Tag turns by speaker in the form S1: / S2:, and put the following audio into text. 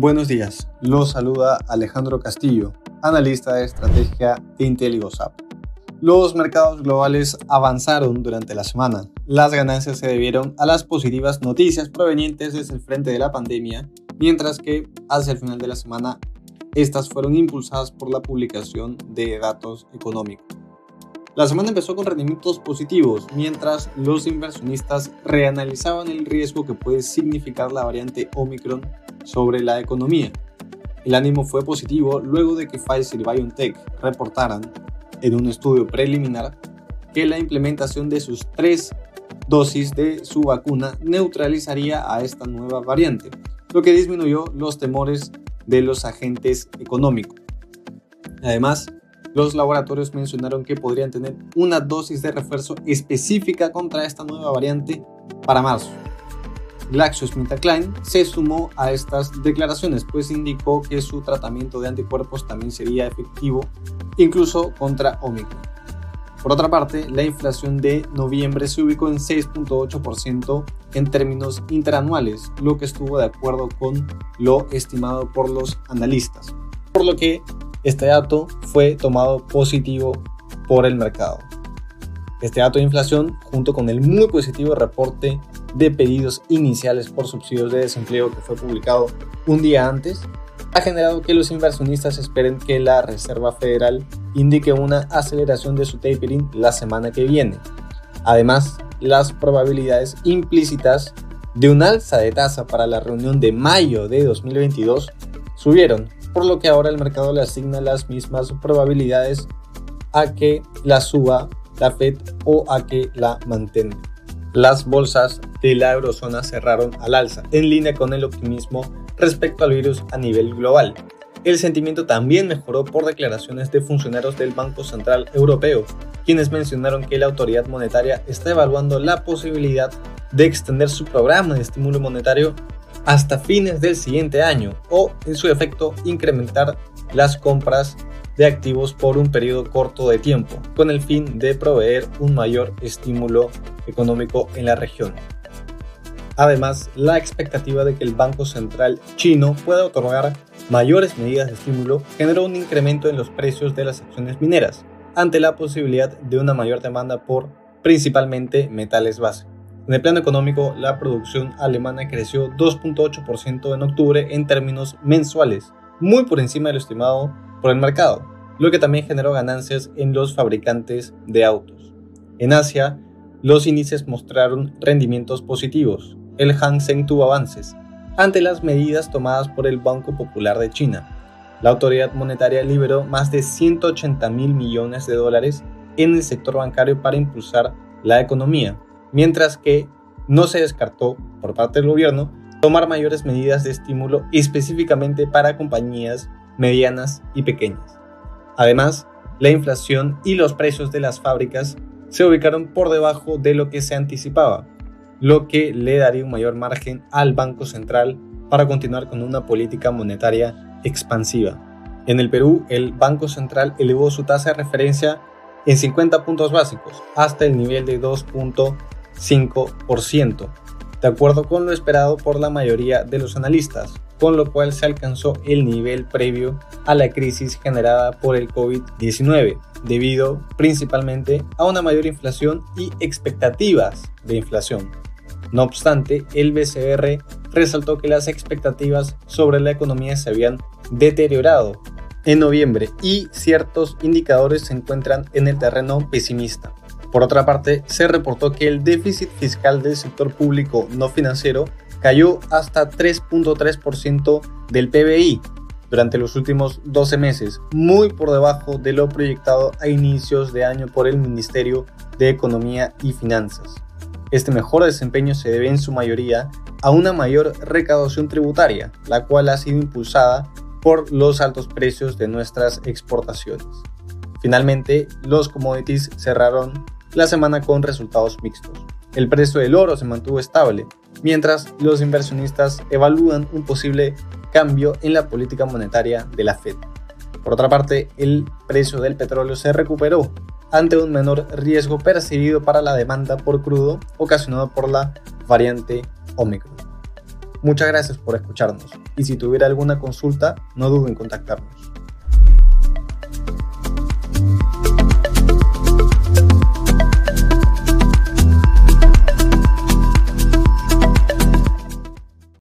S1: Buenos días, los saluda Alejandro Castillo, analista de estrategia de IntelliGoSap. Los mercados globales avanzaron durante la semana. Las ganancias se debieron a las positivas noticias provenientes desde el frente de la pandemia, mientras que hacia el final de la semana estas fueron impulsadas por la publicación de datos económicos. La semana empezó con rendimientos positivos, mientras los inversionistas reanalizaban el riesgo que puede significar la variante Omicron sobre la economía. El ánimo fue positivo luego de que Pfizer y BioNTech reportaran en un estudio preliminar que la implementación de sus tres dosis de su vacuna neutralizaría a esta nueva variante, lo que disminuyó los temores de los agentes económicos. Además, los laboratorios mencionaron que podrían tener una dosis de refuerzo específica contra esta nueva variante para marzo. GlaxoSmithKline se sumó a estas declaraciones, pues indicó que su tratamiento de anticuerpos también sería efectivo, incluso contra Omicron. Por otra parte, la inflación de noviembre se ubicó en 6.8% en términos interanuales, lo que estuvo de acuerdo con lo estimado por los analistas, por lo que este dato fue tomado positivo por el mercado. Este dato de inflación, junto con el muy positivo reporte de pedidos iniciales por subsidios de desempleo que fue publicado un día antes, ha generado que los inversionistas esperen que la Reserva Federal indique una aceleración de su tapering la semana que viene. Además, las probabilidades implícitas de un alza de tasa para la reunión de mayo de 2022 subieron por lo que ahora el mercado le asigna las mismas probabilidades a que la suba la Fed o a que la mantenga. Las bolsas de la eurozona cerraron al alza, en línea con el optimismo respecto al virus a nivel global. El sentimiento también mejoró por declaraciones de funcionarios del Banco Central Europeo, quienes mencionaron que la autoridad monetaria está evaluando la posibilidad de extender su programa de estímulo monetario hasta fines del siguiente año o, en su efecto, incrementar las compras de activos por un periodo corto de tiempo, con el fin de proveer un mayor estímulo económico en la región. Además, la expectativa de que el Banco Central chino pueda otorgar mayores medidas de estímulo generó un incremento en los precios de las acciones mineras, ante la posibilidad de una mayor demanda por principalmente metales base. En el plano económico, la producción alemana creció 2.8% en octubre en términos mensuales, muy por encima de lo estimado por el mercado, lo que también generó ganancias en los fabricantes de autos. En Asia, los índices mostraron rendimientos positivos. El Hang Seng tuvo avances ante las medidas tomadas por el Banco Popular de China. La autoridad monetaria liberó más de 180 mil millones de dólares en el sector bancario para impulsar la economía, mientras que no se descartó por parte del gobierno tomar mayores medidas de estímulo específicamente para compañías medianas y pequeñas. Además, la inflación y los precios de las fábricas se ubicaron por debajo de lo que se anticipaba, lo que le daría un mayor margen al Banco Central para continuar con una política monetaria expansiva. En el Perú, el Banco Central elevó su tasa de referencia en 50 puntos básicos hasta el nivel de 2.5 5%, de acuerdo con lo esperado por la mayoría de los analistas, con lo cual se alcanzó el nivel previo a la crisis generada por el COVID-19, debido principalmente a una mayor inflación y expectativas de inflación. No obstante, el BCR resaltó que las expectativas sobre la economía se habían deteriorado en noviembre y ciertos indicadores se encuentran en el terreno pesimista. Por otra parte, se reportó que el déficit fiscal del sector público no financiero cayó hasta 3.3% del PBI durante los últimos 12 meses, muy por debajo de lo proyectado a inicios de año por el Ministerio de Economía y Finanzas. Este mejor desempeño se debe en su mayoría a una mayor recaudación tributaria, la cual ha sido impulsada por los altos precios de nuestras exportaciones. Finalmente, los commodities cerraron la semana con resultados mixtos. El precio del oro se mantuvo estable, mientras los inversionistas evalúan un posible cambio en la política monetaria de la Fed. Por otra parte, el precio del petróleo se recuperó ante un menor riesgo percibido para la demanda por crudo ocasionado por la variante Omicron. Muchas gracias por escucharnos. y si tuviera alguna consulta, no duden en contactarnos.